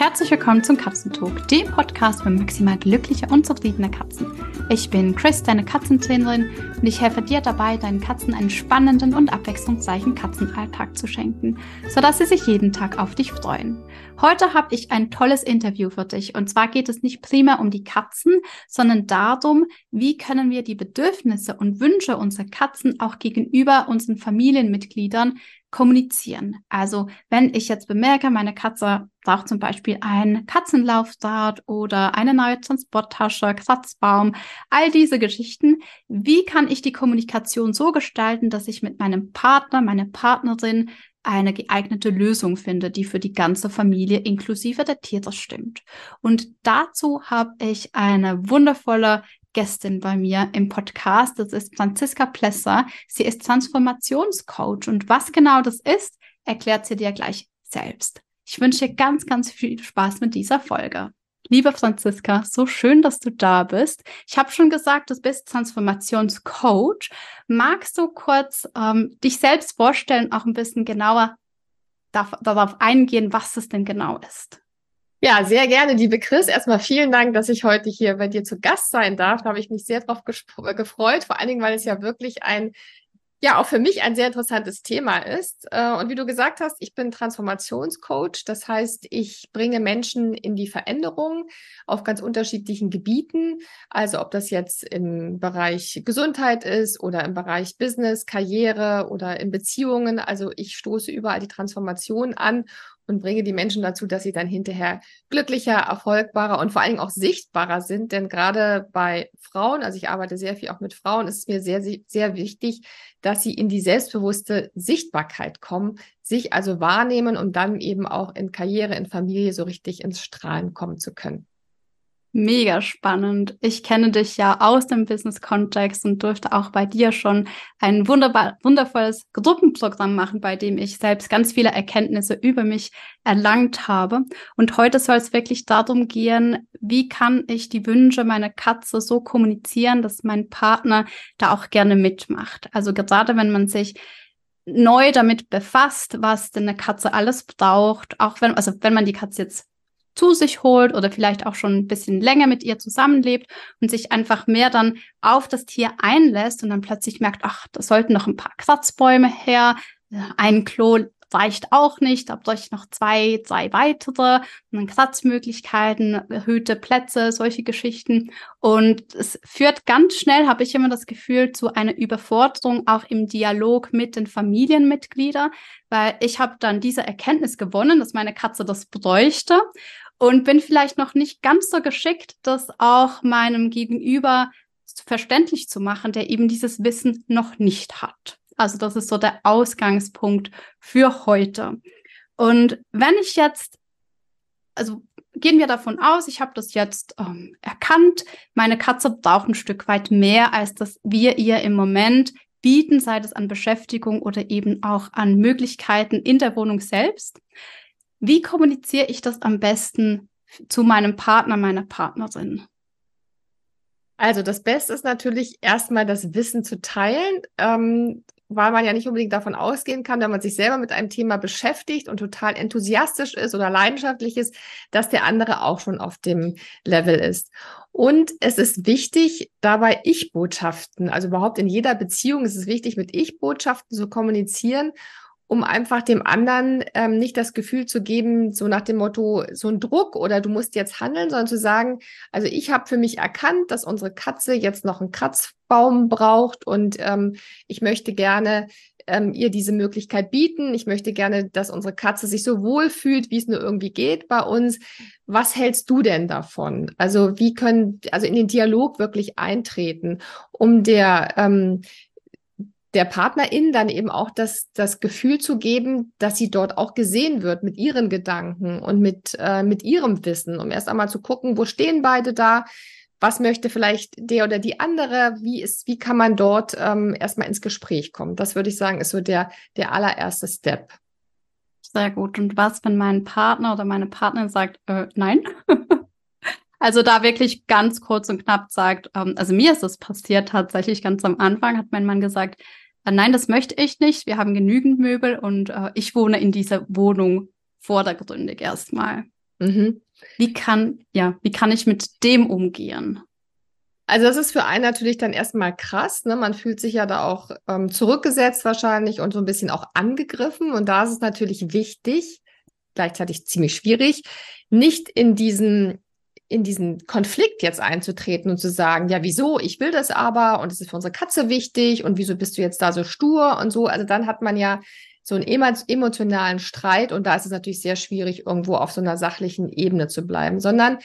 Herzlich willkommen zum Katzentalk, dem Podcast für maximal glückliche und zufriedene Katzen. Ich bin Chris, deine Katzentrainerin, und ich helfe dir dabei, deinen Katzen einen spannenden und abwechslungsreichen Katzenalltag zu schenken, sodass sie sich jeden Tag auf dich freuen. Heute habe ich ein tolles Interview für dich, und zwar geht es nicht primär um die Katzen, sondern darum, wie können wir die Bedürfnisse und Wünsche unserer Katzen auch gegenüber unseren Familienmitgliedern kommunizieren. Also wenn ich jetzt bemerke, meine Katze braucht zum Beispiel ein Katzenlaufrad oder eine neue Transporttasche, Kratzbaum, all diese Geschichten, wie kann ich die Kommunikation so gestalten, dass ich mit meinem Partner, meiner Partnerin eine geeignete Lösung finde, die für die ganze Familie inklusive der Tiere stimmt. Und dazu habe ich eine wundervolle Gästin bei mir im Podcast. Das ist Franziska Plesser. Sie ist Transformationscoach und was genau das ist, erklärt sie dir gleich selbst. Ich wünsche dir ganz, ganz viel Spaß mit dieser Folge. Liebe Franziska, so schön, dass du da bist. Ich habe schon gesagt, du bist Transformationscoach. Magst du kurz ähm, dich selbst vorstellen, auch ein bisschen genauer darauf eingehen, was es denn genau ist? Ja, sehr gerne, liebe Chris. Erstmal vielen Dank, dass ich heute hier bei dir zu Gast sein darf. Da habe ich mich sehr drauf äh, gefreut, vor allen Dingen, weil es ja wirklich ein, ja, auch für mich ein sehr interessantes Thema ist. Äh, und wie du gesagt hast, ich bin Transformationscoach. Das heißt, ich bringe Menschen in die Veränderung auf ganz unterschiedlichen Gebieten. Also ob das jetzt im Bereich Gesundheit ist oder im Bereich Business, Karriere oder in Beziehungen. Also ich stoße überall die Transformation an und bringe die Menschen dazu, dass sie dann hinterher glücklicher, erfolgbarer und vor allen Dingen auch sichtbarer sind. Denn gerade bei Frauen, also ich arbeite sehr viel auch mit Frauen, ist es mir sehr, sehr wichtig, dass sie in die selbstbewusste Sichtbarkeit kommen, sich also wahrnehmen und dann eben auch in Karriere, in Familie so richtig ins Strahlen kommen zu können. Mega spannend. Ich kenne dich ja aus dem Business-Kontext und durfte auch bei dir schon ein wunderbar, wundervolles Gruppenprogramm machen, bei dem ich selbst ganz viele Erkenntnisse über mich erlangt habe. Und heute soll es wirklich darum gehen, wie kann ich die Wünsche meiner Katze so kommunizieren, dass mein Partner da auch gerne mitmacht. Also gerade wenn man sich neu damit befasst, was denn eine Katze alles braucht, auch wenn, also wenn man die Katze jetzt zu sich holt oder vielleicht auch schon ein bisschen länger mit ihr zusammenlebt und sich einfach mehr dann auf das Tier einlässt und dann plötzlich merkt, ach, da sollten noch ein paar Kratzbäume her, ein Klo reicht auch nicht, da bräuchte ich noch zwei, drei weitere, und dann Kratzmöglichkeiten, erhöhte Plätze, solche Geschichten. Und es führt ganz schnell, habe ich immer das Gefühl, zu einer Überforderung auch im Dialog mit den Familienmitgliedern, weil ich habe dann diese Erkenntnis gewonnen, dass meine Katze das bräuchte und bin vielleicht noch nicht ganz so geschickt, das auch meinem Gegenüber verständlich zu machen, der eben dieses Wissen noch nicht hat. Also das ist so der Ausgangspunkt für heute. Und wenn ich jetzt, also gehen wir davon aus, ich habe das jetzt ähm, erkannt, meine Katze braucht ein Stück weit mehr, als das wir ihr im Moment bieten, sei es an Beschäftigung oder eben auch an Möglichkeiten in der Wohnung selbst. Wie kommuniziere ich das am besten zu meinem Partner, meiner Partnerin? Also das Beste ist natürlich erstmal das Wissen zu teilen, ähm, weil man ja nicht unbedingt davon ausgehen kann, wenn man sich selber mit einem Thema beschäftigt und total enthusiastisch ist oder leidenschaftlich ist, dass der andere auch schon auf dem Level ist. Und es ist wichtig, dabei Ich-Botschaften, also überhaupt in jeder Beziehung ist es wichtig, mit Ich-Botschaften zu kommunizieren um einfach dem anderen ähm, nicht das Gefühl zu geben, so nach dem Motto, so ein Druck oder du musst jetzt handeln, sondern zu sagen, also ich habe für mich erkannt, dass unsere Katze jetzt noch einen Kratzbaum braucht und ähm, ich möchte gerne ähm, ihr diese Möglichkeit bieten. Ich möchte gerne, dass unsere Katze sich so wohl fühlt, wie es nur irgendwie geht bei uns. Was hältst du denn davon? Also wie können, also in den Dialog wirklich eintreten, um der ähm, der Partnerin dann eben auch das, das Gefühl zu geben, dass sie dort auch gesehen wird mit ihren Gedanken und mit, äh, mit ihrem Wissen, um erst einmal zu gucken, wo stehen beide da, was möchte vielleicht der oder die andere, wie ist, wie kann man dort ähm, erstmal ins Gespräch kommen. Das würde ich sagen, ist so der, der allererste Step. Sehr gut. Und was, wenn mein Partner oder meine Partnerin sagt, äh, nein? Also da wirklich ganz kurz und knapp sagt, ähm, also mir ist es passiert tatsächlich ganz am Anfang, hat mein Mann gesagt, äh, nein, das möchte ich nicht. Wir haben genügend Möbel und äh, ich wohne in dieser Wohnung vordergründig erstmal. Mhm. Wie kann, ja, wie kann ich mit dem umgehen? Also das ist für einen natürlich dann erstmal krass. Ne? Man fühlt sich ja da auch ähm, zurückgesetzt wahrscheinlich und so ein bisschen auch angegriffen. Und da ist es natürlich wichtig, gleichzeitig ziemlich schwierig, nicht in diesen in diesen Konflikt jetzt einzutreten und zu sagen, ja, wieso, ich will das aber und es ist für unsere Katze wichtig und wieso bist du jetzt da so stur und so. Also dann hat man ja so einen emotionalen Streit und da ist es natürlich sehr schwierig, irgendwo auf so einer sachlichen Ebene zu bleiben, sondern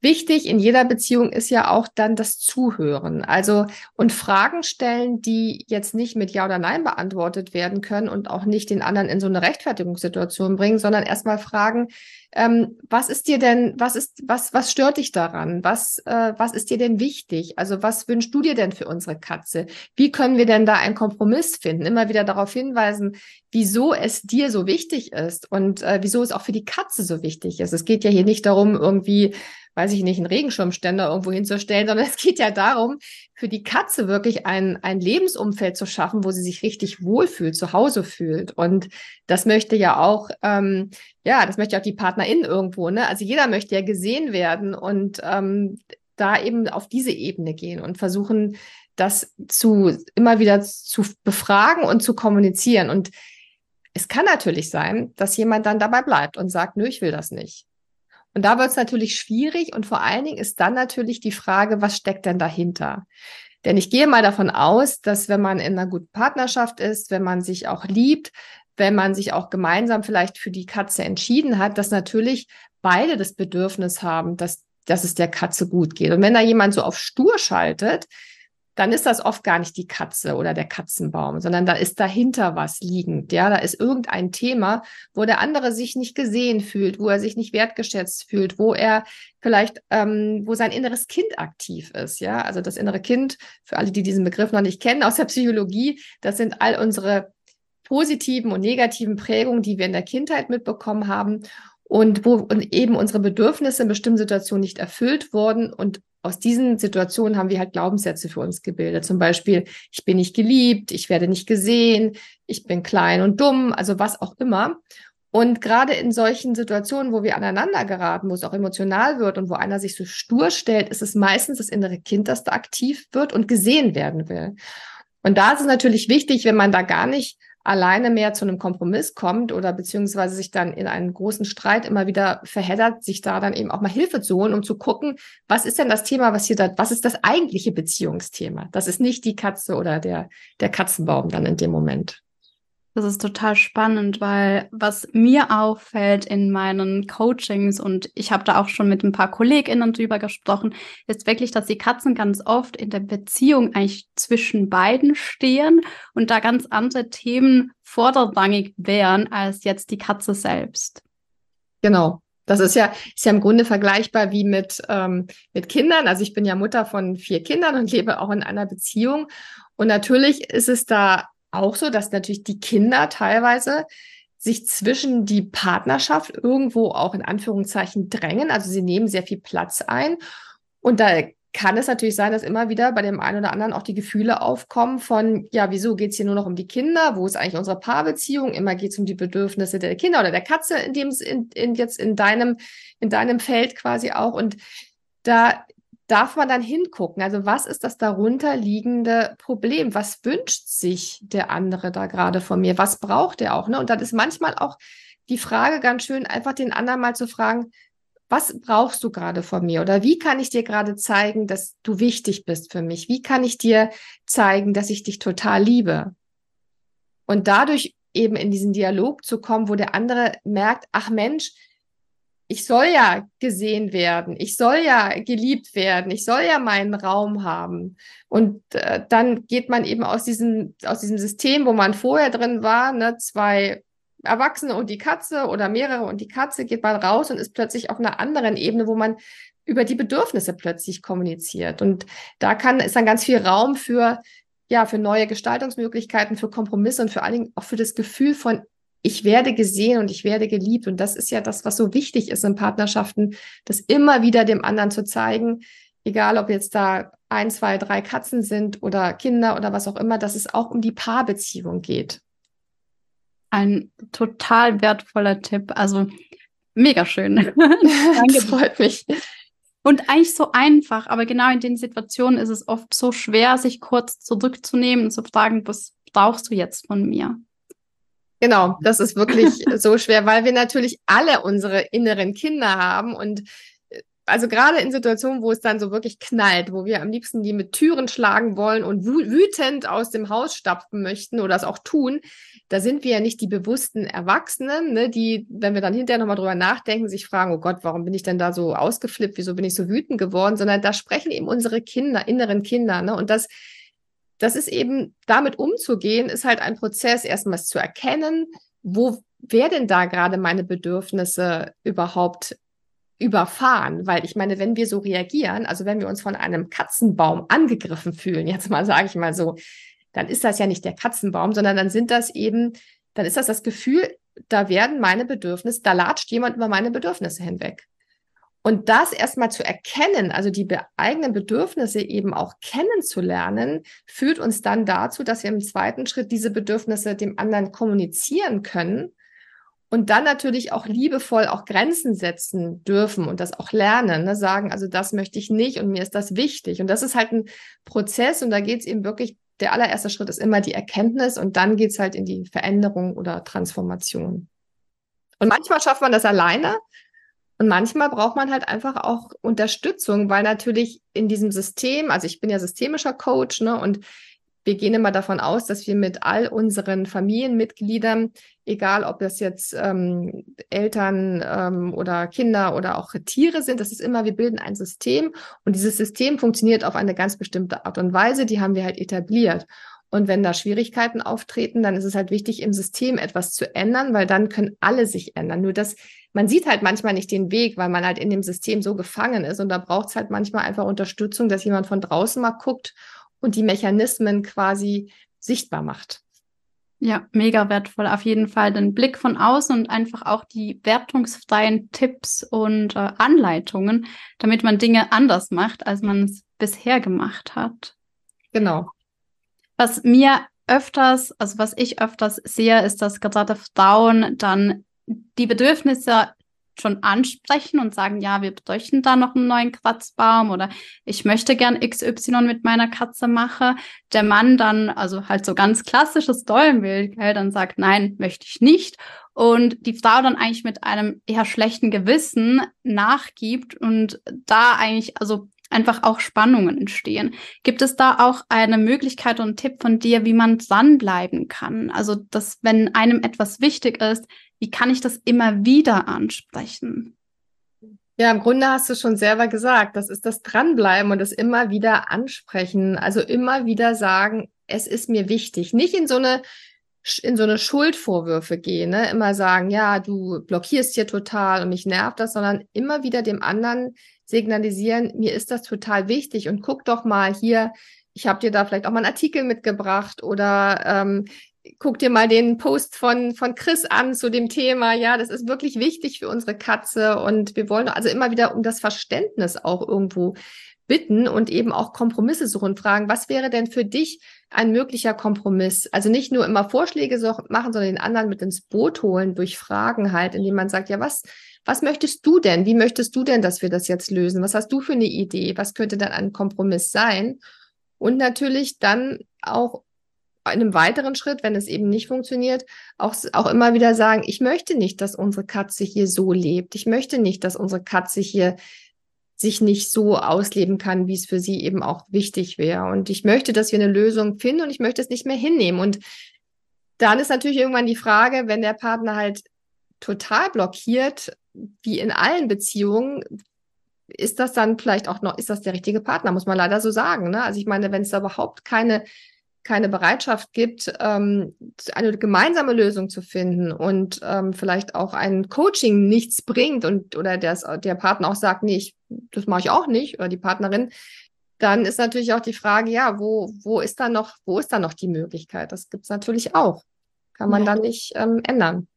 Wichtig in jeder Beziehung ist ja auch dann das Zuhören. Also und Fragen stellen, die jetzt nicht mit Ja oder Nein beantwortet werden können und auch nicht den anderen in so eine Rechtfertigungssituation bringen, sondern erstmal fragen, ähm, was ist dir denn, was ist, was, was stört dich daran? Was, äh, was ist dir denn wichtig? Also was wünschst du dir denn für unsere Katze? Wie können wir denn da einen Kompromiss finden? Immer wieder darauf hinweisen, wieso es dir so wichtig ist und äh, wieso es auch für die Katze so wichtig ist. Es geht ja hier nicht darum, irgendwie weiß ich nicht, einen Regenschirmständer irgendwo hinzustellen, sondern es geht ja darum, für die Katze wirklich ein, ein Lebensumfeld zu schaffen, wo sie sich richtig wohlfühlt, zu Hause fühlt. Und das möchte ja auch, ähm, ja, das möchte auch die Partnerin irgendwo, ne? Also jeder möchte ja gesehen werden und ähm, da eben auf diese Ebene gehen und versuchen, das zu immer wieder zu befragen und zu kommunizieren. Und es kann natürlich sein, dass jemand dann dabei bleibt und sagt, nö, ich will das nicht. Und da wird es natürlich schwierig und vor allen Dingen ist dann natürlich die Frage, was steckt denn dahinter? Denn ich gehe mal davon aus, dass wenn man in einer guten Partnerschaft ist, wenn man sich auch liebt, wenn man sich auch gemeinsam vielleicht für die Katze entschieden hat, dass natürlich beide das Bedürfnis haben, dass, dass es der Katze gut geht. Und wenn da jemand so auf stur schaltet, dann ist das oft gar nicht die Katze oder der Katzenbaum, sondern da ist dahinter was liegend. Ja, da ist irgendein Thema, wo der andere sich nicht gesehen fühlt, wo er sich nicht wertgeschätzt fühlt, wo er vielleicht, ähm, wo sein inneres Kind aktiv ist. Ja, also das innere Kind, für alle, die diesen Begriff noch nicht kennen aus der Psychologie, das sind all unsere positiven und negativen Prägungen, die wir in der Kindheit mitbekommen haben und wo eben unsere Bedürfnisse in bestimmten Situationen nicht erfüllt wurden und aus diesen Situationen haben wir halt Glaubenssätze für uns gebildet. Zum Beispiel, ich bin nicht geliebt, ich werde nicht gesehen, ich bin klein und dumm, also was auch immer. Und gerade in solchen Situationen, wo wir aneinander geraten, wo es auch emotional wird und wo einer sich so stur stellt, ist es meistens das innere Kind, das da aktiv wird und gesehen werden will. Und da ist es natürlich wichtig, wenn man da gar nicht alleine mehr zu einem Kompromiss kommt oder beziehungsweise sich dann in einen großen Streit immer wieder verheddert, sich da dann eben auch mal Hilfe zu holen, um zu gucken, was ist denn das Thema, was hier da, was ist das eigentliche Beziehungsthema? Das ist nicht die Katze oder der, der Katzenbaum dann in dem Moment. Das ist total spannend, weil was mir auffällt in meinen Coachings und ich habe da auch schon mit ein paar KollegInnen drüber gesprochen, ist wirklich, dass die Katzen ganz oft in der Beziehung eigentlich zwischen beiden stehen und da ganz andere Themen vorderrangig wären als jetzt die Katze selbst. Genau. Das ist ja, ist ja im Grunde vergleichbar wie mit, ähm, mit Kindern. Also ich bin ja Mutter von vier Kindern und lebe auch in einer Beziehung. Und natürlich ist es da auch so, dass natürlich die Kinder teilweise sich zwischen die Partnerschaft irgendwo auch in Anführungszeichen drängen. Also sie nehmen sehr viel Platz ein. Und da kann es natürlich sein, dass immer wieder bei dem einen oder anderen auch die Gefühle aufkommen von, ja, wieso geht es hier nur noch um die Kinder? Wo ist eigentlich unsere Paarbeziehung? Immer geht es um die Bedürfnisse der Kinder oder der Katze, in dem es in, in, jetzt in deinem, in deinem Feld quasi auch. Und da darf man dann hingucken. Also was ist das darunterliegende Problem? Was wünscht sich der andere da gerade von mir? Was braucht er auch? Ne? Und dann ist manchmal auch die Frage ganz schön, einfach den anderen mal zu fragen, was brauchst du gerade von mir? Oder wie kann ich dir gerade zeigen, dass du wichtig bist für mich? Wie kann ich dir zeigen, dass ich dich total liebe? Und dadurch eben in diesen Dialog zu kommen, wo der andere merkt, ach Mensch, ich soll ja gesehen werden, ich soll ja geliebt werden, ich soll ja meinen Raum haben. Und äh, dann geht man eben aus diesem, aus diesem System, wo man vorher drin war, ne, zwei Erwachsene und die Katze oder mehrere und die Katze, geht man raus und ist plötzlich auf einer anderen Ebene, wo man über die Bedürfnisse plötzlich kommuniziert. Und da kann, ist dann ganz viel Raum für, ja, für neue Gestaltungsmöglichkeiten, für Kompromisse und vor allen Dingen auch für das Gefühl von ich werde gesehen und ich werde geliebt. Und das ist ja das, was so wichtig ist in Partnerschaften, das immer wieder dem anderen zu zeigen, egal ob jetzt da ein, zwei, drei Katzen sind oder Kinder oder was auch immer, dass es auch um die Paarbeziehung geht. Ein total wertvoller Tipp. Also Mega schön. Danke, freut mich. Und eigentlich so einfach, aber genau in den Situationen ist es oft so schwer, sich kurz zurückzunehmen und zu fragen, was brauchst du jetzt von mir? Genau, das ist wirklich so schwer, weil wir natürlich alle unsere inneren Kinder haben und also gerade in Situationen, wo es dann so wirklich knallt, wo wir am liebsten die mit Türen schlagen wollen und wütend aus dem Haus stapfen möchten oder es auch tun, da sind wir ja nicht die bewussten Erwachsenen, ne, die, wenn wir dann hinterher nochmal drüber nachdenken, sich fragen, oh Gott, warum bin ich denn da so ausgeflippt, wieso bin ich so wütend geworden, sondern da sprechen eben unsere Kinder, inneren Kinder, ne, und das, das ist eben, damit umzugehen, ist halt ein Prozess, erstmals zu erkennen, wo, wer denn da gerade meine Bedürfnisse überhaupt überfahren, weil ich meine, wenn wir so reagieren, also wenn wir uns von einem Katzenbaum angegriffen fühlen, jetzt mal sage ich mal so, dann ist das ja nicht der Katzenbaum, sondern dann sind das eben, dann ist das das Gefühl, da werden meine Bedürfnisse, da latscht jemand über meine Bedürfnisse hinweg. Und das erstmal zu erkennen, also die be eigenen Bedürfnisse eben auch kennenzulernen, führt uns dann dazu, dass wir im zweiten Schritt diese Bedürfnisse dem anderen kommunizieren können und dann natürlich auch liebevoll auch Grenzen setzen dürfen und das auch lernen, ne? sagen, also das möchte ich nicht und mir ist das wichtig. Und das ist halt ein Prozess und da geht es eben wirklich, der allererste Schritt ist immer die Erkenntnis und dann geht es halt in die Veränderung oder Transformation. Und manchmal schafft man das alleine und manchmal braucht man halt einfach auch Unterstützung, weil natürlich in diesem System, also ich bin ja systemischer Coach, ne, und wir gehen immer davon aus, dass wir mit all unseren Familienmitgliedern, egal ob das jetzt ähm, Eltern ähm, oder Kinder oder auch Tiere sind, das ist immer, wir bilden ein System und dieses System funktioniert auf eine ganz bestimmte Art und Weise, die haben wir halt etabliert. Und wenn da Schwierigkeiten auftreten, dann ist es halt wichtig, im System etwas zu ändern, weil dann können alle sich ändern. Nur das, man sieht halt manchmal nicht den Weg, weil man halt in dem System so gefangen ist. Und da braucht es halt manchmal einfach Unterstützung, dass jemand von draußen mal guckt und die Mechanismen quasi sichtbar macht. Ja, mega wertvoll. Auf jeden Fall den Blick von außen und einfach auch die wertungsfreien Tipps und äh, Anleitungen, damit man Dinge anders macht, als man es bisher gemacht hat. Genau. Was mir öfters, also was ich öfters sehe, ist, dass gerade Frauen dann die Bedürfnisse schon ansprechen und sagen, ja, wir bräuchten da noch einen neuen Kratzbaum oder ich möchte gern XY mit meiner Katze machen. Der Mann dann, also halt so ganz klassisches Dollenbild, gell, dann sagt, nein, möchte ich nicht. Und die Frau dann eigentlich mit einem eher schlechten Gewissen nachgibt und da eigentlich, also einfach auch Spannungen entstehen. Gibt es da auch eine Möglichkeit und einen Tipp von dir, wie man dranbleiben kann? Also, dass wenn einem etwas wichtig ist, wie kann ich das immer wieder ansprechen? Ja, im Grunde hast du schon selber gesagt, das ist das Dranbleiben und das immer wieder ansprechen. Also immer wieder sagen, es ist mir wichtig. Nicht in so eine in so eine Schuldvorwürfe gehen, ne? immer sagen, ja, du blockierst hier total und mich nervt das, sondern immer wieder dem anderen signalisieren, mir ist das total wichtig und guck doch mal hier, ich habe dir da vielleicht auch mal einen Artikel mitgebracht oder ähm, guck dir mal den Post von, von Chris an zu dem Thema. Ja, das ist wirklich wichtig für unsere Katze und wir wollen also immer wieder um das Verständnis auch irgendwo bitten und eben auch Kompromisse suchen, fragen, was wäre denn für dich ein möglicher Kompromiss? Also nicht nur immer Vorschläge machen, sondern den anderen mit ins Boot holen durch Fragen halt, indem man sagt, ja, was, was möchtest du denn? Wie möchtest du denn, dass wir das jetzt lösen? Was hast du für eine Idee? Was könnte dann ein Kompromiss sein? Und natürlich dann auch in einem weiteren Schritt, wenn es eben nicht funktioniert, auch, auch immer wieder sagen, ich möchte nicht, dass unsere Katze hier so lebt. Ich möchte nicht, dass unsere Katze hier sich nicht so ausleben kann, wie es für sie eben auch wichtig wäre. Und ich möchte, dass wir eine Lösung finden und ich möchte es nicht mehr hinnehmen. Und dann ist natürlich irgendwann die Frage, wenn der Partner halt total blockiert, wie in allen Beziehungen, ist das dann vielleicht auch noch, ist das der richtige Partner, muss man leider so sagen. Ne? Also ich meine, wenn es da überhaupt keine keine Bereitschaft gibt, ähm, eine gemeinsame Lösung zu finden und ähm, vielleicht auch ein Coaching nichts bringt und oder das, der Partner auch sagt, nee, ich, das mache ich auch nicht oder die Partnerin, dann ist natürlich auch die Frage, ja, wo, wo ist da noch, wo ist da noch die Möglichkeit? Das gibt es natürlich auch. Kann man ja. dann nicht ähm, ändern.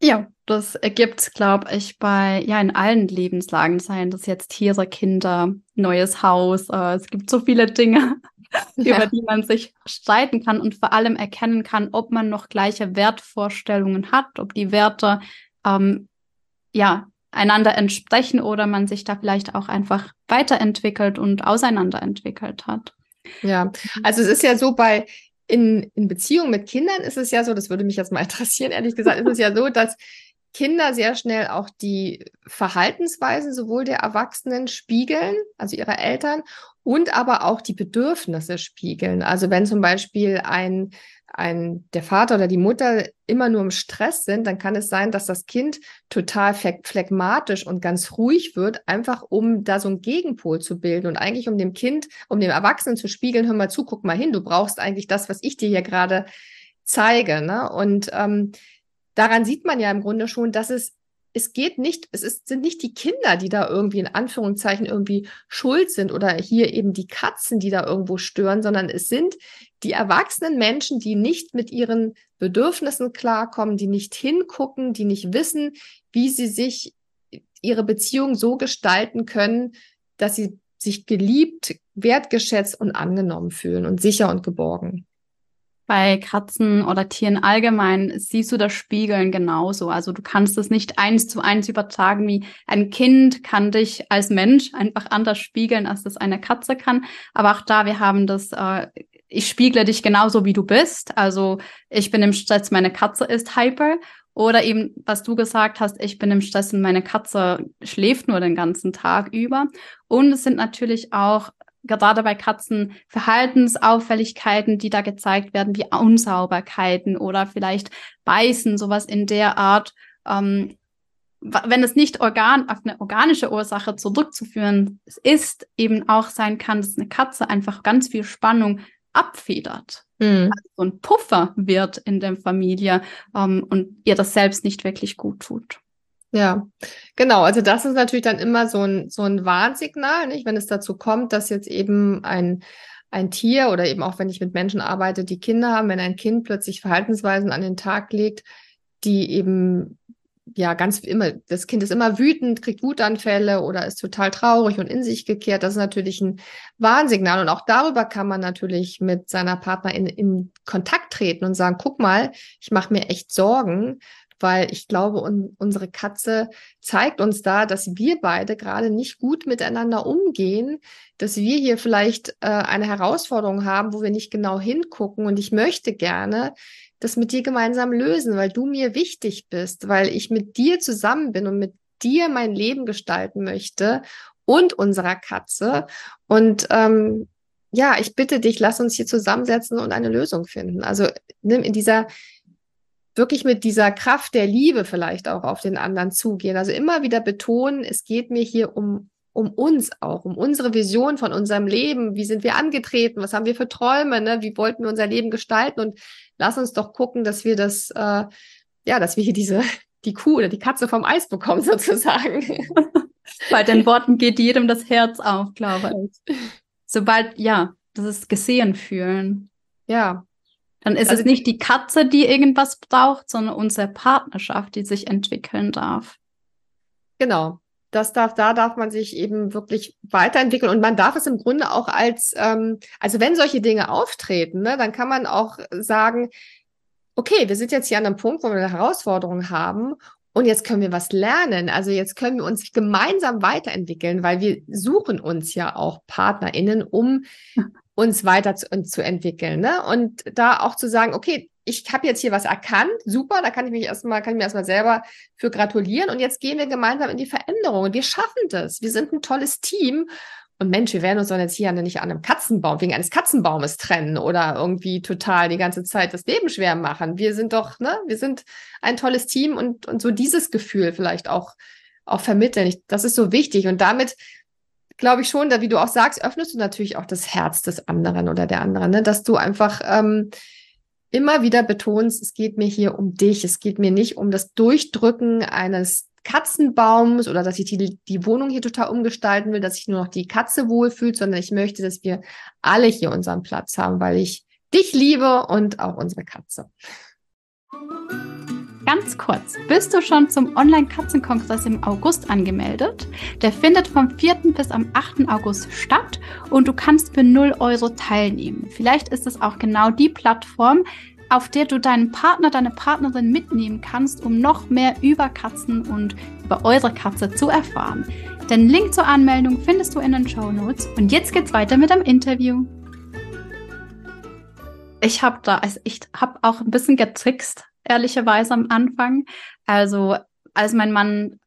Ja, das ergibt, glaube ich, bei ja in allen Lebenslagen, seien das jetzt Tiere, Kinder, neues Haus. Äh, es gibt so viele Dinge, ja. über die man sich streiten kann und vor allem erkennen kann, ob man noch gleiche Wertvorstellungen hat, ob die Werte ähm, ja, einander entsprechen oder man sich da vielleicht auch einfach weiterentwickelt und auseinanderentwickelt hat. Ja, also es ist ja so bei in, in Beziehungen mit Kindern ist es ja so, das würde mich jetzt mal interessieren, ehrlich gesagt, ist es ja so, dass Kinder sehr schnell auch die Verhaltensweisen sowohl der Erwachsenen spiegeln, also ihrer Eltern, und aber auch die Bedürfnisse spiegeln. Also wenn zum Beispiel ein, ein, der Vater oder die Mutter immer nur im Stress sind, dann kann es sein, dass das Kind total phlegmatisch und ganz ruhig wird, einfach um da so einen Gegenpol zu bilden und eigentlich um dem Kind, um dem Erwachsenen zu spiegeln, hör mal zu, guck mal hin, du brauchst eigentlich das, was ich dir hier gerade zeige. Ne? Und ähm, daran sieht man ja im Grunde schon, dass es es geht nicht, es ist, sind nicht die Kinder, die da irgendwie in Anführungszeichen irgendwie schuld sind oder hier eben die Katzen, die da irgendwo stören, sondern es sind die erwachsenen Menschen, die nicht mit ihren Bedürfnissen klarkommen, die nicht hingucken, die nicht wissen, wie sie sich ihre Beziehung so gestalten können, dass sie sich geliebt, wertgeschätzt und angenommen fühlen und sicher und geborgen bei Katzen oder Tieren allgemein siehst du das Spiegeln genauso. Also du kannst es nicht eins zu eins übertragen, wie ein Kind kann dich als Mensch einfach anders spiegeln, als das eine Katze kann. Aber auch da, wir haben das, äh, ich spiegle dich genauso, wie du bist. Also ich bin im Stress, meine Katze ist hyper. Oder eben, was du gesagt hast, ich bin im Stress und meine Katze schläft nur den ganzen Tag über. Und es sind natürlich auch gerade bei Katzen Verhaltensauffälligkeiten, die da gezeigt werden, wie Unsauberkeiten oder vielleicht Beißen, sowas in der Art. Ähm, wenn es nicht organ auf eine organische Ursache zurückzuführen ist, eben auch sein kann, dass eine Katze einfach ganz viel Spannung abfedert. Mhm. Also so ein Puffer wird in der Familie ähm, und ihr das selbst nicht wirklich gut tut. Ja, genau. Also das ist natürlich dann immer so ein, so ein Warnsignal, nicht? wenn es dazu kommt, dass jetzt eben ein, ein Tier oder eben auch wenn ich mit Menschen arbeite, die Kinder haben, wenn ein Kind plötzlich Verhaltensweisen an den Tag legt, die eben ja ganz immer, das Kind ist immer wütend, kriegt Wutanfälle oder ist total traurig und in sich gekehrt. Das ist natürlich ein Warnsignal. Und auch darüber kann man natürlich mit seiner Partnerin in, in Kontakt treten und sagen, guck mal, ich mache mir echt Sorgen, weil ich glaube, un unsere Katze zeigt uns da, dass wir beide gerade nicht gut miteinander umgehen, dass wir hier vielleicht äh, eine Herausforderung haben, wo wir nicht genau hingucken. Und ich möchte gerne das mit dir gemeinsam lösen, weil du mir wichtig bist, weil ich mit dir zusammen bin und mit dir mein Leben gestalten möchte und unserer Katze. Und ähm, ja, ich bitte dich, lass uns hier zusammensetzen und eine Lösung finden. Also nimm in dieser wirklich mit dieser Kraft der Liebe vielleicht auch auf den anderen zugehen. Also immer wieder betonen, es geht mir hier um, um uns auch, um unsere Vision von unserem Leben. Wie sind wir angetreten? Was haben wir für Träume? Ne? Wie wollten wir unser Leben gestalten? Und lass uns doch gucken, dass wir das, äh, ja, dass wir hier diese, die Kuh oder die Katze vom Eis bekommen sozusagen. Bei den Worten geht jedem das Herz auf, glaube ich. Sobald, ja, das ist gesehen fühlen. Ja, dann ist also es nicht die Katze, die irgendwas braucht, sondern unsere Partnerschaft, die sich entwickeln darf. Genau. Das darf, da darf man sich eben wirklich weiterentwickeln und man darf es im Grunde auch als, ähm, also wenn solche Dinge auftreten, ne, dann kann man auch sagen, okay, wir sind jetzt hier an einem Punkt, wo wir eine Herausforderung haben und jetzt können wir was lernen. Also jetzt können wir uns gemeinsam weiterentwickeln, weil wir suchen uns ja auch PartnerInnen, um uns weiter zu, zu entwickeln. Ne? Und da auch zu sagen, okay, ich habe jetzt hier was erkannt, super, da kann ich mich erstmal, kann ich mir erstmal selber für gratulieren. Und jetzt gehen wir gemeinsam in die Veränderung. Und wir schaffen das. Wir sind ein tolles Team. Und Mensch, wir werden uns doch jetzt hier nicht an einem Katzenbaum, wegen eines Katzenbaumes trennen oder irgendwie total die ganze Zeit das Leben schwer machen. Wir sind doch, ne, wir sind ein tolles Team und, und so dieses Gefühl vielleicht auch, auch vermitteln. Ich, das ist so wichtig. Und damit glaube ich schon, da wie du auch sagst, öffnest du natürlich auch das Herz des anderen oder der anderen, ne? dass du einfach ähm, immer wieder betonst, es geht mir hier um dich, es geht mir nicht um das Durchdrücken eines Katzenbaums oder dass ich die, die Wohnung hier total umgestalten will, dass sich nur noch die Katze wohlfühlt, sondern ich möchte, dass wir alle hier unseren Platz haben, weil ich dich liebe und auch unsere Katze. Ganz kurz, bist du schon zum Online-Katzenkongress im August angemeldet? Der findet vom 4. bis am 8. August statt und du kannst für 0 Euro teilnehmen. Vielleicht ist es auch genau die Plattform, auf der du deinen Partner, deine Partnerin mitnehmen kannst, um noch mehr über Katzen und über eure Katze zu erfahren. Den Link zur Anmeldung findest du in den Show Notes. Und jetzt geht's weiter mit dem Interview. Ich habe da, also ich habe auch ein bisschen getrickst, ehrlicherweise am Anfang. Also als mein Mann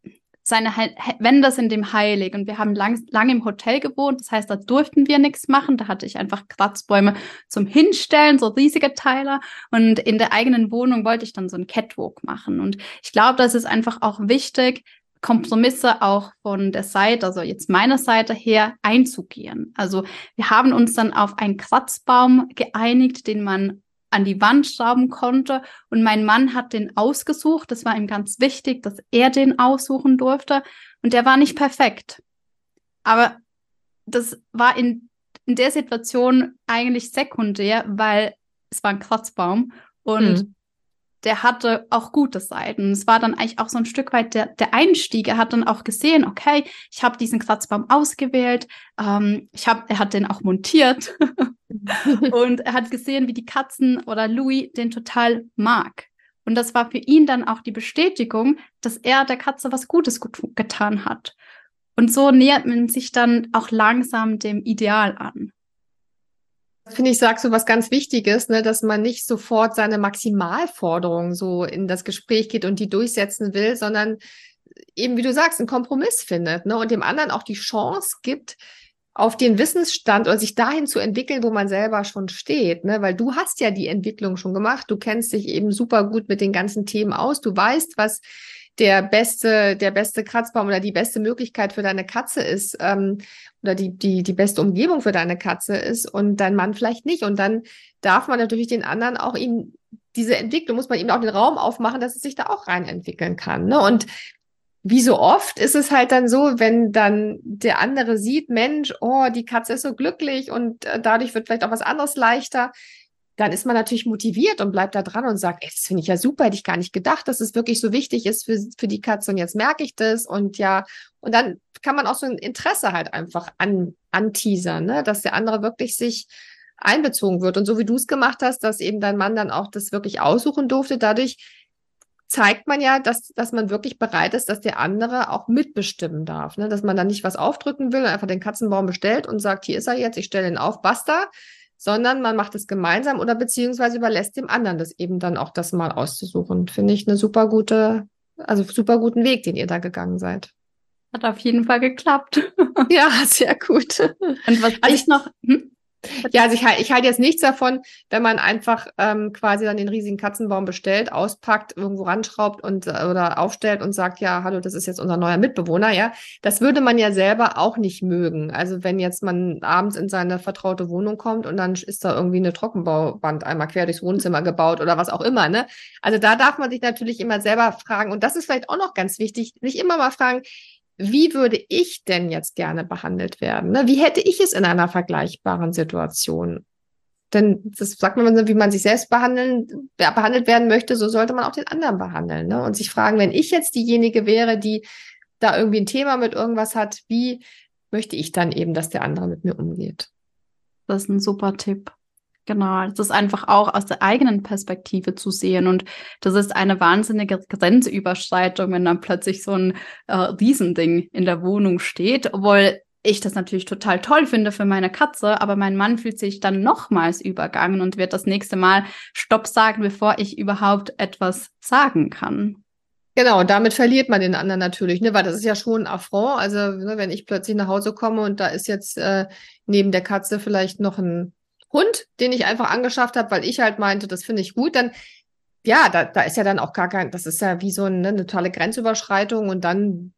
seine Wände sind dem heilig und wir haben lang, lange im Hotel gewohnt. Das heißt, da durften wir nichts machen. Da hatte ich einfach Kratzbäume zum Hinstellen, so riesige Teile. Und in der eigenen Wohnung wollte ich dann so ein Catwalk machen. Und ich glaube, das ist einfach auch wichtig, Kompromisse auch von der Seite, also jetzt meiner Seite her, einzugehen. Also wir haben uns dann auf einen Kratzbaum geeinigt, den man an die Wand schrauben konnte. Und mein Mann hat den ausgesucht. Das war ihm ganz wichtig, dass er den aussuchen durfte. Und der war nicht perfekt. Aber das war in, in der Situation eigentlich sekundär, weil es war ein Kratzbaum. Und mhm der hatte auch gute Seiten. Es war dann eigentlich auch so ein Stück weit der, der Einstieg. Er hat dann auch gesehen, okay, ich habe diesen Kratzbaum ausgewählt, ähm, ich hab, er hat den auch montiert und er hat gesehen, wie die Katzen oder Louis den total mag. Und das war für ihn dann auch die Bestätigung, dass er der Katze was Gutes getan hat. Und so nähert man sich dann auch langsam dem Ideal an finde ich, sagst du was ganz Wichtiges, ne, dass man nicht sofort seine Maximalforderungen so in das Gespräch geht und die durchsetzen will, sondern eben, wie du sagst, einen Kompromiss findet ne, und dem anderen auch die Chance gibt, auf den Wissensstand oder sich dahin zu entwickeln, wo man selber schon steht, ne? Weil du hast ja die Entwicklung schon gemacht, du kennst dich eben super gut mit den ganzen Themen aus, du weißt, was der beste, der beste Kratzbaum oder die beste Möglichkeit für deine Katze ist ähm, oder die, die, die beste Umgebung für deine Katze ist und dein Mann vielleicht nicht. Und dann darf man natürlich den anderen auch ihm diese Entwicklung, muss man ihm auch den Raum aufmachen, dass es sich da auch rein entwickeln kann. Ne? Und wie so oft ist es halt dann so, wenn dann der andere sieht, Mensch, oh, die Katze ist so glücklich und äh, dadurch wird vielleicht auch was anderes leichter, dann ist man natürlich motiviert und bleibt da dran und sagt, ey, das finde ich ja super, hätte ich gar nicht gedacht, dass es wirklich so wichtig ist für, für die Katze und jetzt merke ich das und ja, und dann kann man auch so ein Interesse halt einfach an, anteasern, ne? dass der andere wirklich sich einbezogen wird und so wie du es gemacht hast, dass eben dein Mann dann auch das wirklich aussuchen durfte, dadurch zeigt man ja, dass, dass man wirklich bereit ist, dass der andere auch mitbestimmen darf. Ne? Dass man dann nicht was aufdrücken will und einfach den Katzenbaum bestellt und sagt, hier ist er jetzt, ich stelle ihn auf, basta, sondern man macht es gemeinsam oder beziehungsweise überlässt dem anderen das eben dann auch das mal auszusuchen. Finde ich eine super gute, also super guten Weg, den ihr da gegangen seid. Hat auf jeden Fall geklappt. ja, sehr gut. Und was also ich noch, hm? Ja, also ich, ich halte jetzt nichts davon, wenn man einfach ähm, quasi dann den riesigen Katzenbaum bestellt, auspackt, irgendwo ranschraubt und äh, oder aufstellt und sagt, ja, hallo, das ist jetzt unser neuer Mitbewohner, ja. Das würde man ja selber auch nicht mögen. Also wenn jetzt man abends in seine vertraute Wohnung kommt und dann ist da irgendwie eine Trockenbauband einmal quer durchs Wohnzimmer gebaut oder was auch immer, ne? Also da darf man sich natürlich immer selber fragen, und das ist vielleicht auch noch ganz wichtig, nicht immer mal fragen, wie würde ich denn jetzt gerne behandelt werden? Ne? Wie hätte ich es in einer vergleichbaren Situation? Denn das sagt man, wie man sich selbst behandeln, behandelt werden möchte, so sollte man auch den anderen behandeln. Ne? Und sich fragen, wenn ich jetzt diejenige wäre, die da irgendwie ein Thema mit irgendwas hat, wie möchte ich dann eben, dass der andere mit mir umgeht? Das ist ein super Tipp. Genau, das ist einfach auch aus der eigenen Perspektive zu sehen. Und das ist eine wahnsinnige Grenzüberschreitung, wenn dann plötzlich so ein äh, Riesending in der Wohnung steht, obwohl ich das natürlich total toll finde für meine Katze, aber mein Mann fühlt sich dann nochmals übergangen und wird das nächste Mal Stopp sagen, bevor ich überhaupt etwas sagen kann. Genau, und damit verliert man den anderen natürlich, ne? weil das ist ja schon ein Affront. Also, ne, wenn ich plötzlich nach Hause komme und da ist jetzt äh, neben der Katze vielleicht noch ein Hund, den ich einfach angeschafft habe, weil ich halt meinte, das finde ich gut, dann ja, da, da ist ja dann auch gar kein, das ist ja wie so eine, eine tolle Grenzüberschreitung und dann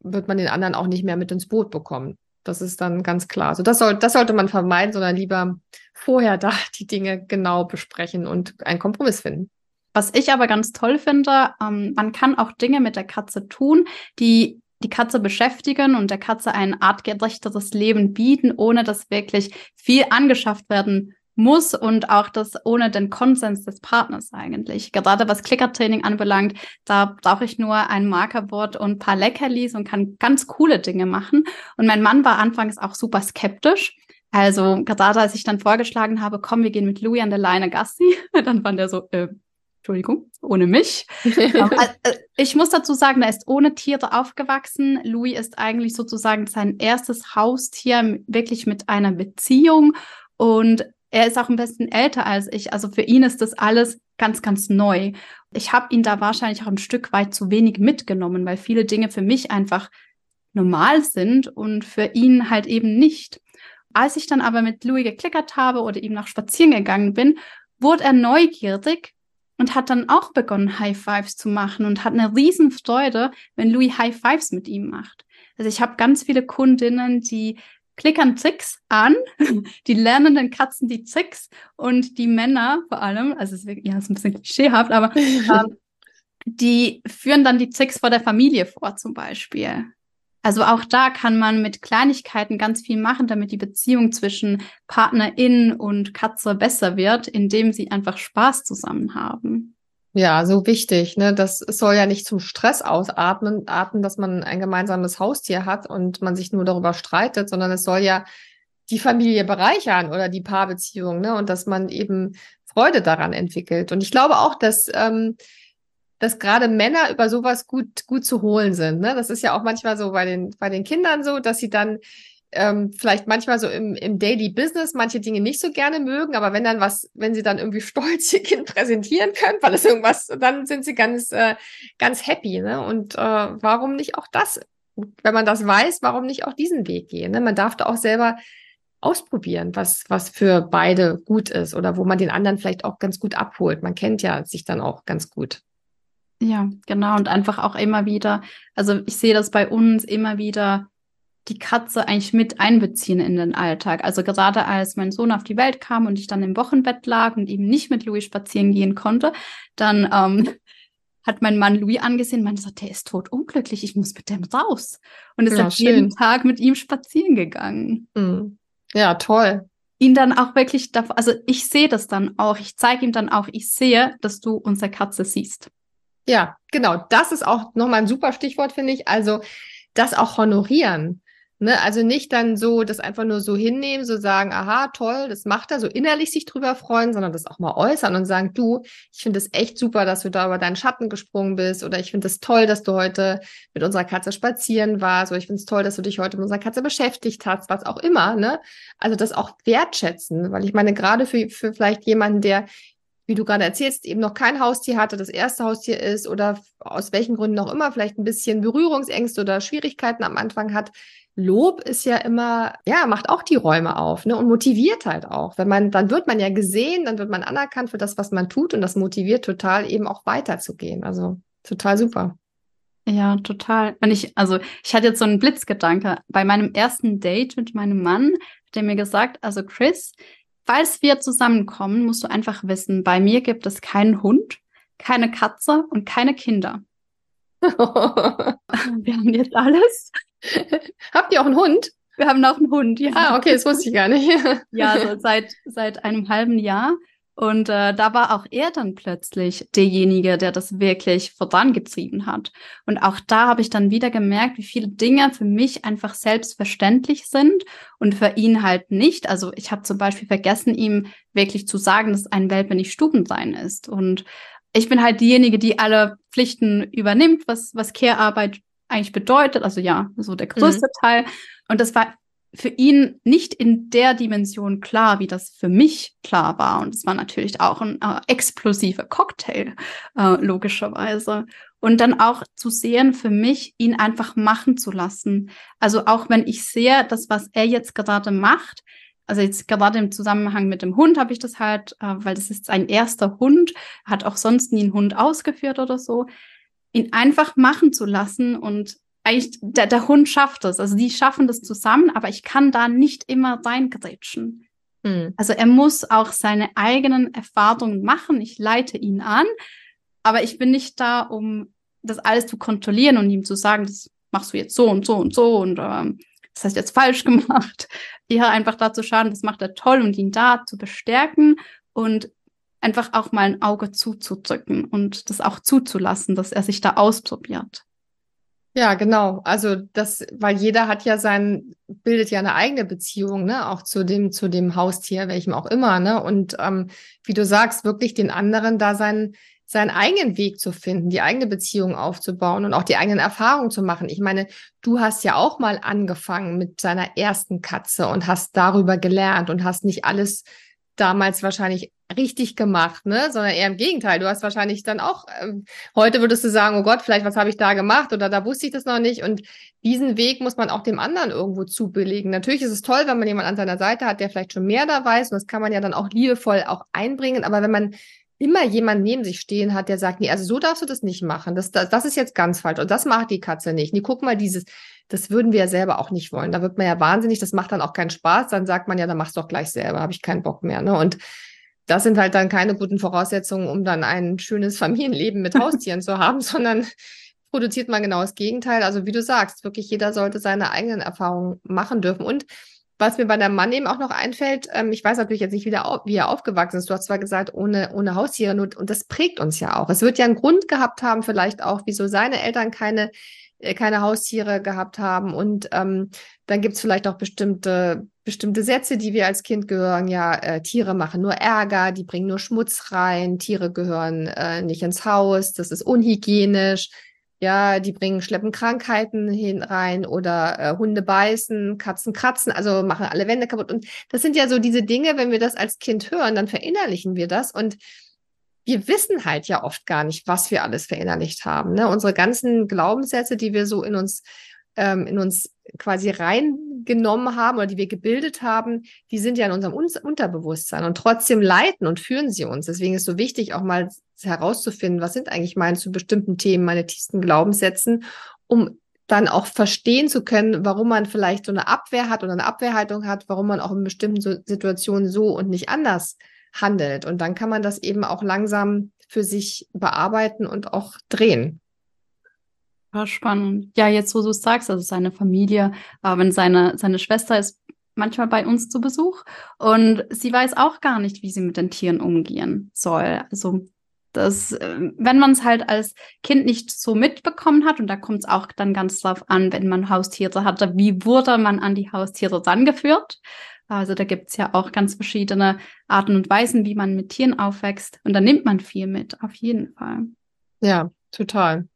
wird man den anderen auch nicht mehr mit ins Boot bekommen. Das ist dann ganz klar. Also das, soll, das sollte man vermeiden, sondern lieber vorher da die Dinge genau besprechen und einen Kompromiss finden. Was ich aber ganz toll finde, ähm, man kann auch Dinge mit der Katze tun, die die Katze beschäftigen und der Katze ein artgerechteres Leben bieten, ohne dass wirklich viel angeschafft werden muss und auch das ohne den Konsens des Partners eigentlich. Gerade was Klickertraining anbelangt, da brauche ich nur ein Markerboard und ein paar Leckerlis und kann ganz coole Dinge machen. Und mein Mann war anfangs auch super skeptisch, Also gerade als ich dann vorgeschlagen habe, komm, wir gehen mit Louis an der Leine Gassi, dann fand er so, äh, Entschuldigung, ohne mich. Äh, ich muss dazu sagen, er ist ohne Tiere aufgewachsen. Louis ist eigentlich sozusagen sein erstes Haustier wirklich mit einer Beziehung und er ist auch ein bisschen älter als ich. Also für ihn ist das alles ganz, ganz neu. Ich habe ihn da wahrscheinlich auch ein Stück weit zu wenig mitgenommen, weil viele Dinge für mich einfach normal sind und für ihn halt eben nicht. Als ich dann aber mit Louis geklickert habe oder ihm nach spazieren gegangen bin, wurde er neugierig und hat dann auch begonnen, High Fives zu machen und hat eine Riesenfreude, wenn Louis High Fives mit ihm macht. Also ich habe ganz viele Kundinnen, die klickern Tricks an, die lernen den Katzen die Tricks und die Männer vor allem, also es ist, ja, ist ein bisschen klischeehaft, aber ähm, die führen dann die Tricks vor der Familie vor zum Beispiel. Also auch da kann man mit Kleinigkeiten ganz viel machen, damit die Beziehung zwischen Partnerin und Katze besser wird, indem sie einfach Spaß zusammen haben. Ja, so wichtig. Ne? Das soll ja nicht zum Stress ausatmen, atmen, dass man ein gemeinsames Haustier hat und man sich nur darüber streitet, sondern es soll ja die Familie bereichern oder die Paarbeziehung, ne? Und dass man eben Freude daran entwickelt. Und ich glaube auch, dass ähm, dass gerade Männer über sowas gut, gut zu holen sind. Ne? Das ist ja auch manchmal so bei den, bei den Kindern so, dass sie dann ähm, vielleicht manchmal so im, im Daily Business manche Dinge nicht so gerne mögen, aber wenn dann was, wenn sie dann irgendwie stolz ihr Kind präsentieren können, weil es irgendwas, dann sind sie ganz, äh, ganz happy. Ne? Und äh, warum nicht auch das? Wenn man das weiß, warum nicht auch diesen Weg gehen? Ne? Man darf da auch selber ausprobieren, was, was für beide gut ist oder wo man den anderen vielleicht auch ganz gut abholt. Man kennt ja sich dann auch ganz gut. Ja, genau. Und einfach auch immer wieder, also ich sehe das bei uns immer wieder, die Katze eigentlich mit einbeziehen in den Alltag. Also gerade als mein Sohn auf die Welt kam und ich dann im Wochenbett lag und eben nicht mit Louis spazieren gehen konnte, dann ähm, hat mein Mann Louis angesehen und meinte, der ist tot unglücklich, ich muss mit dem raus. Und ist ja, dann jeden Tag mit ihm spazieren gegangen. Mhm. Ja, toll. Ihn dann auch wirklich, davor, also ich sehe das dann auch, ich zeige ihm dann auch, ich sehe, dass du unsere Katze siehst. Ja, genau. Das ist auch nochmal ein super Stichwort, finde ich. Also das auch honorieren. Ne? Also nicht dann so das einfach nur so hinnehmen, so sagen, aha, toll, das macht er, so innerlich sich drüber freuen, sondern das auch mal äußern und sagen, du, ich finde es echt super, dass du da über deinen Schatten gesprungen bist oder ich finde es toll, dass du heute mit unserer Katze spazieren warst oder ich finde es toll, dass du dich heute mit unserer Katze beschäftigt hast, was auch immer. Ne? Also das auch wertschätzen, weil ich meine, gerade für, für vielleicht jemanden, der wie du gerade erzählst, eben noch kein Haustier hatte, das erste Haustier ist oder aus welchen Gründen auch immer vielleicht ein bisschen Berührungsängste oder Schwierigkeiten am Anfang hat. Lob ist ja immer, ja, macht auch die Räume auf, ne, und motiviert halt auch. Wenn man, dann wird man ja gesehen, dann wird man anerkannt für das, was man tut und das motiviert total eben auch weiterzugehen. Also total super. Ja, total. Und ich, also ich hatte jetzt so einen Blitzgedanke. Bei meinem ersten Date mit meinem Mann hat er mir gesagt, also Chris, falls wir zusammenkommen, musst du einfach wissen, bei mir gibt es keinen Hund, keine Katze und keine Kinder. wir haben jetzt alles. Habt ihr auch einen Hund? Wir haben auch einen Hund, ja. Ah, okay, das wusste ich gar nicht. ja, also seit, seit einem halben Jahr. Und äh, da war auch er dann plötzlich derjenige, der das wirklich vorangetrieben hat. Und auch da habe ich dann wieder gemerkt, wie viele Dinge für mich einfach selbstverständlich sind und für ihn halt nicht. Also ich habe zum Beispiel vergessen, ihm wirklich zu sagen, dass ein Welpe nicht Stubensein ist. Und ich bin halt diejenige, die alle Pflichten übernimmt, was, was Care-Arbeit eigentlich bedeutet. Also ja, so der größte mhm. Teil. Und das war für ihn nicht in der Dimension klar, wie das für mich klar war. Und es war natürlich auch ein äh, explosiver Cocktail, äh, logischerweise. Und dann auch zu sehen, für mich, ihn einfach machen zu lassen. Also auch wenn ich sehe, das, was er jetzt gerade macht, also jetzt gerade im Zusammenhang mit dem Hund habe ich das halt, äh, weil das ist sein erster Hund, hat auch sonst nie einen Hund ausgeführt oder so, ihn einfach machen zu lassen und eigentlich, der, der Hund schafft es. Also die schaffen das zusammen, aber ich kann da nicht immer reingrätschen. Hm. Also er muss auch seine eigenen Erfahrungen machen. Ich leite ihn an, aber ich bin nicht da, um das alles zu kontrollieren und ihm zu sagen, das machst du jetzt so und so und so und ähm, das hast du jetzt falsch gemacht. Eher einfach da zu schauen, das macht er toll und ihn da zu bestärken und einfach auch mal ein Auge zuzudrücken und das auch zuzulassen, dass er sich da ausprobiert. Ja, genau. Also das, weil jeder hat ja sein, bildet ja eine eigene Beziehung, ne, auch zu dem, zu dem Haustier, welchem auch immer, ne? Und ähm, wie du sagst, wirklich den anderen da seinen, seinen eigenen Weg zu finden, die eigene Beziehung aufzubauen und auch die eigenen Erfahrungen zu machen. Ich meine, du hast ja auch mal angefangen mit seiner ersten Katze und hast darüber gelernt und hast nicht alles damals wahrscheinlich richtig gemacht, ne? Sondern eher im Gegenteil. Du hast wahrscheinlich dann auch, ähm, heute würdest du sagen, oh Gott, vielleicht was habe ich da gemacht oder da wusste ich das noch nicht. Und diesen Weg muss man auch dem anderen irgendwo zubilligen. Natürlich ist es toll, wenn man jemanden an seiner Seite hat, der vielleicht schon mehr da weiß. Und das kann man ja dann auch liebevoll auch einbringen. Aber wenn man immer jemand neben sich stehen hat, der sagt, nee, also so darfst du das nicht machen. Das, das, das ist jetzt ganz falsch. Und das macht die Katze nicht. Nee, guck mal, dieses, das würden wir ja selber auch nicht wollen. Da wird man ja wahnsinnig, das macht dann auch keinen Spaß. Dann sagt man ja, dann mach's doch gleich selber, habe ich keinen Bock mehr. Ne? Und das sind halt dann keine guten Voraussetzungen, um dann ein schönes Familienleben mit Haustieren zu haben, sondern produziert man genau das Gegenteil. Also wie du sagst, wirklich jeder sollte seine eigenen Erfahrungen machen dürfen. Und was mir bei deinem Mann eben auch noch einfällt, ähm, ich weiß natürlich jetzt nicht, wie, der, wie er aufgewachsen ist. Du hast zwar gesagt, ohne, ohne Haustiere, nur, und das prägt uns ja auch. Es wird ja einen Grund gehabt haben, vielleicht auch, wieso seine Eltern keine äh, keine Haustiere gehabt haben. Und ähm, dann gibt's vielleicht auch bestimmte, bestimmte Sätze, die wir als Kind gehören. Ja, äh, Tiere machen nur Ärger, die bringen nur Schmutz rein, Tiere gehören äh, nicht ins Haus, das ist unhygienisch. Ja, die bringen, schleppen Krankheiten hin rein oder äh, Hunde beißen, Katzen kratzen, also machen alle Wände kaputt. Und das sind ja so diese Dinge, wenn wir das als Kind hören, dann verinnerlichen wir das. Und wir wissen halt ja oft gar nicht, was wir alles verinnerlicht haben. Ne? Unsere ganzen Glaubenssätze, die wir so in uns, ähm, in uns quasi reingenommen haben oder die wir gebildet haben, die sind ja in unserem Un Unterbewusstsein und trotzdem leiten und führen sie uns. Deswegen ist so wichtig, auch mal herauszufinden, was sind eigentlich meine zu bestimmten Themen, meine tiefsten Glaubenssätzen, um dann auch verstehen zu können, warum man vielleicht so eine Abwehr hat oder eine Abwehrhaltung hat, warum man auch in bestimmten Situationen so und nicht anders handelt. Und dann kann man das eben auch langsam für sich bearbeiten und auch drehen. Ja, spannend. Ja, jetzt, wo du es sagst, also seine Familie, äh, wenn seine, seine Schwester ist manchmal bei uns zu Besuch und sie weiß auch gar nicht, wie sie mit den Tieren umgehen soll. Also das, äh, wenn man es halt als Kind nicht so mitbekommen hat, und da kommt es auch dann ganz drauf an, wenn man Haustiere hatte, wie wurde man an die Haustiere rangeführt? Also da gibt es ja auch ganz verschiedene Arten und Weisen, wie man mit Tieren aufwächst. Und da nimmt man viel mit, auf jeden Fall. Ja, total.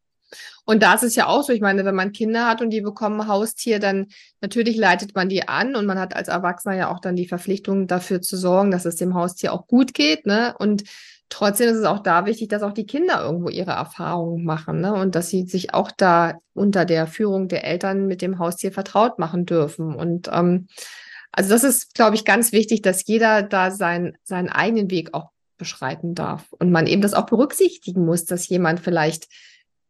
Und da ist es ja auch so, ich meine, wenn man Kinder hat und die bekommen Haustier, dann natürlich leitet man die an und man hat als Erwachsener ja auch dann die Verpflichtung dafür zu sorgen, dass es dem Haustier auch gut geht, ne? Und trotzdem ist es auch da wichtig, dass auch die Kinder irgendwo ihre Erfahrungen machen, ne? Und dass sie sich auch da unter der Führung der Eltern mit dem Haustier vertraut machen dürfen. Und ähm, also das ist, glaube ich, ganz wichtig, dass jeder da sein, seinen eigenen Weg auch beschreiten darf und man eben das auch berücksichtigen muss, dass jemand vielleicht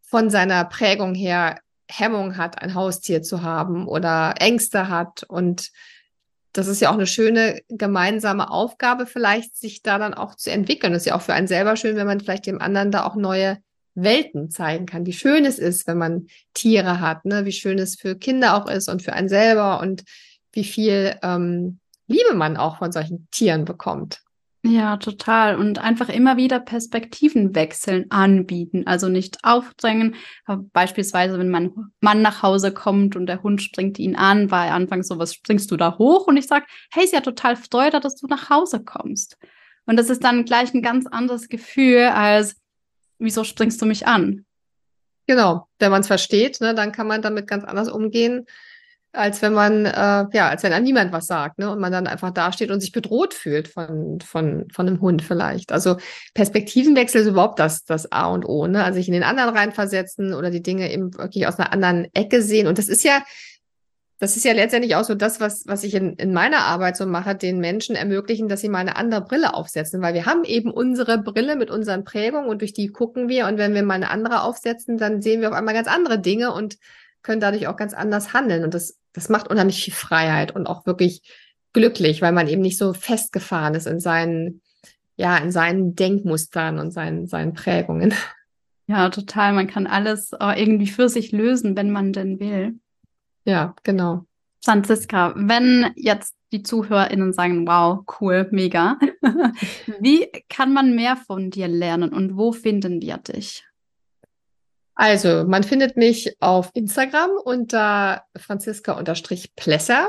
von seiner Prägung her Hemmung hat, ein Haustier zu haben oder Ängste hat und das ist ja auch eine schöne gemeinsame Aufgabe, vielleicht sich da dann auch zu entwickeln. Das ist ja auch für einen selber schön, wenn man vielleicht dem anderen da auch neue Welten zeigen kann, wie schön es ist, wenn man Tiere hat, ne? wie schön es für Kinder auch ist und für einen selber und wie viel ähm, Liebe man auch von solchen Tieren bekommt. Ja, total. Und einfach immer wieder Perspektiven wechseln, anbieten. Also nicht aufdrängen. Beispielsweise, wenn mein Mann nach Hause kommt und der Hund springt ihn an, war er anfangs so, was springst du da hoch? Und ich sage, hey, ist ja total Freude, dass du nach Hause kommst. Und das ist dann gleich ein ganz anderes Gefühl als, wieso springst du mich an? Genau, wenn man es versteht, ne, dann kann man damit ganz anders umgehen als wenn man, äh, ja, als wenn einem niemand was sagt, ne? Und man dann einfach dasteht und sich bedroht fühlt von, von, von einem Hund vielleicht. Also Perspektivenwechsel ist überhaupt das, das A und O, ne? Also sich in den anderen reinversetzen oder die Dinge eben wirklich aus einer anderen Ecke sehen. Und das ist ja, das ist ja letztendlich auch so das, was, was ich in, in meiner Arbeit so mache, den Menschen ermöglichen, dass sie mal eine andere Brille aufsetzen, weil wir haben eben unsere Brille mit unseren Prägungen und durch die gucken wir und wenn wir mal eine andere aufsetzen, dann sehen wir auf einmal ganz andere Dinge und können dadurch auch ganz anders handeln. Und das, das macht unheimlich viel Freiheit und auch wirklich glücklich, weil man eben nicht so festgefahren ist in seinen, ja, in seinen Denkmustern und seinen, seinen Prägungen. Ja, total. Man kann alles äh, irgendwie für sich lösen, wenn man denn will. Ja, genau. Franziska, wenn jetzt die ZuhörerInnen sagen, wow, cool, mega, wie kann man mehr von dir lernen und wo finden wir dich? Also, man findet mich auf Instagram unter franziska-plesser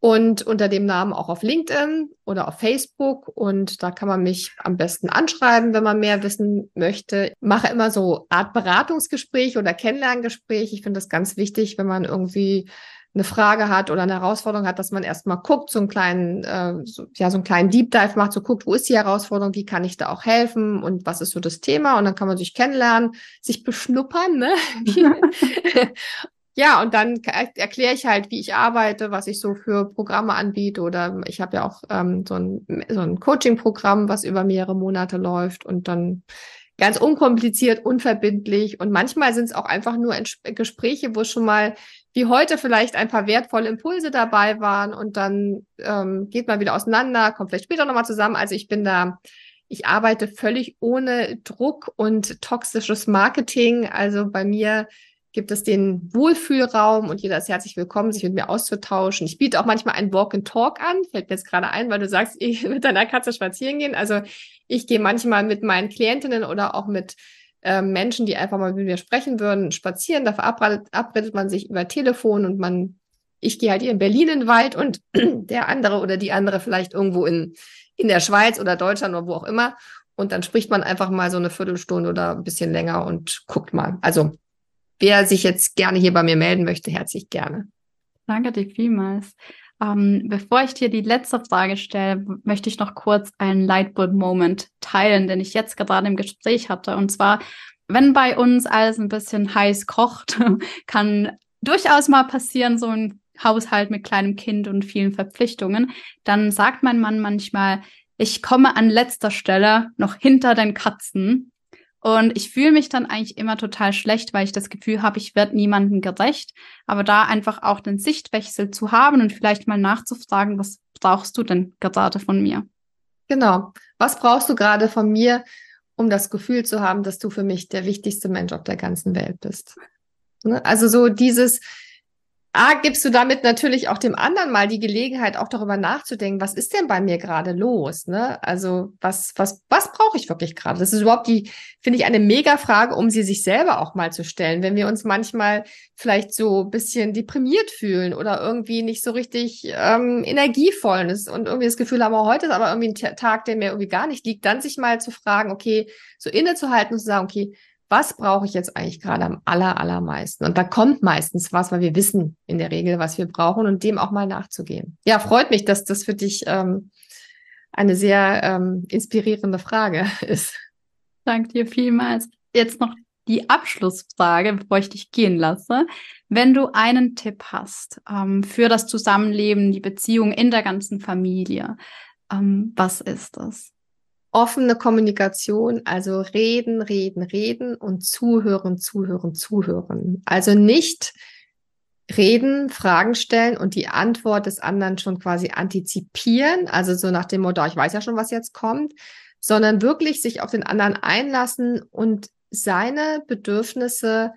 und unter dem Namen auch auf LinkedIn oder auf Facebook. Und da kann man mich am besten anschreiben, wenn man mehr wissen möchte. Ich mache immer so Art Beratungsgespräch oder Kennenlerngespräch. Ich finde das ganz wichtig, wenn man irgendwie eine Frage hat oder eine Herausforderung hat, dass man erstmal guckt, so einen kleinen, äh, so, ja, so einen kleinen Deep Dive macht, so guckt, wo ist die Herausforderung, wie kann ich da auch helfen und was ist so das Thema und dann kann man sich kennenlernen, sich beschnuppern, ne? ja, und dann erkläre ich halt, wie ich arbeite, was ich so für Programme anbiete oder ich habe ja auch ähm, so ein, so ein Coaching-Programm, was über mehrere Monate läuft und dann ganz unkompliziert, unverbindlich und manchmal sind es auch einfach nur Gespräche, wo schon mal wie heute vielleicht ein paar wertvolle Impulse dabei waren und dann ähm, geht man wieder auseinander, kommt vielleicht später nochmal zusammen. Also ich bin da, ich arbeite völlig ohne Druck und toxisches Marketing. Also bei mir gibt es den Wohlfühlraum und jeder ist herzlich willkommen, sich mit mir auszutauschen. Ich biete auch manchmal einen Walk and Talk an, fällt mir jetzt gerade ein, weil du sagst, ich mit deiner Katze spazieren gehen. Also ich gehe manchmal mit meinen Klientinnen oder auch mit äh, Menschen, die einfach mal mit mir sprechen würden, spazieren. Da verabredet man sich über Telefon und man, ich gehe halt hier in Berlin in den Wald und der andere oder die andere vielleicht irgendwo in, in der Schweiz oder Deutschland oder wo auch immer. Und dann spricht man einfach mal so eine Viertelstunde oder ein bisschen länger und guckt mal. Also wer sich jetzt gerne hier bei mir melden möchte, herzlich gerne. Danke dir vielmals. Ähm, bevor ich dir die letzte Frage stelle, möchte ich noch kurz einen Lightbulb-Moment teilen, den ich jetzt gerade im Gespräch hatte. Und zwar, wenn bei uns alles ein bisschen heiß kocht, kann durchaus mal passieren, so ein Haushalt mit kleinem Kind und vielen Verpflichtungen, dann sagt mein Mann manchmal, ich komme an letzter Stelle noch hinter den Katzen und ich fühle mich dann eigentlich immer total schlecht, weil ich das Gefühl habe, ich werde niemandem gerecht. Aber da einfach auch den Sichtwechsel zu haben und vielleicht mal nachzufragen, was brauchst du denn gerade von mir? Genau. Was brauchst du gerade von mir, um das Gefühl zu haben, dass du für mich der wichtigste Mensch auf der ganzen Welt bist? Ne? Also so dieses, A, gibst du damit natürlich auch dem anderen mal die Gelegenheit, auch darüber nachzudenken, was ist denn bei mir gerade los? Ne? Also was, was, was brauche ich wirklich gerade? Das ist überhaupt die, finde ich, eine Mega-Frage, um sie sich selber auch mal zu stellen. Wenn wir uns manchmal vielleicht so ein bisschen deprimiert fühlen oder irgendwie nicht so richtig ähm, energievoll ist und irgendwie das Gefühl haben, oh, heute ist aber irgendwie ein Tag, der mir irgendwie gar nicht liegt, dann sich mal zu fragen, okay, so innezuhalten und zu sagen, okay, was brauche ich jetzt eigentlich gerade am aller, allermeisten? Und da kommt meistens was, weil wir wissen in der Regel, was wir brauchen und dem auch mal nachzugehen. Ja, freut mich, dass das für dich ähm, eine sehr ähm, inspirierende Frage ist. Danke dir vielmals. Jetzt noch die Abschlussfrage, bevor ich dich gehen lasse. Wenn du einen Tipp hast ähm, für das Zusammenleben, die Beziehung in der ganzen Familie, ähm, was ist das? Offene Kommunikation, also reden, reden, reden und zuhören, zuhören, zuhören. Also nicht reden, Fragen stellen und die Antwort des anderen schon quasi antizipieren, also so nach dem Motto, ich weiß ja schon, was jetzt kommt, sondern wirklich sich auf den anderen einlassen und seine Bedürfnisse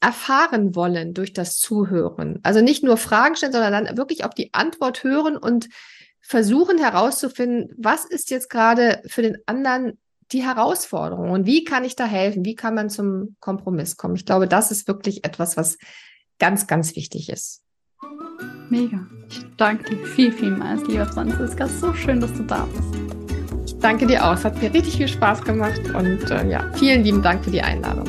erfahren wollen durch das Zuhören. Also nicht nur Fragen stellen, sondern dann wirklich auf die Antwort hören und versuchen herauszufinden, was ist jetzt gerade für den anderen die Herausforderung und wie kann ich da helfen? Wie kann man zum Kompromiss kommen? Ich glaube, das ist wirklich etwas, was ganz, ganz wichtig ist. Mega. Ich danke dir viel, vielmals, lieber Franziska. So schön, dass du da bist. Ich danke dir auch. Es hat mir richtig viel Spaß gemacht und äh, ja, vielen lieben Dank für die Einladung.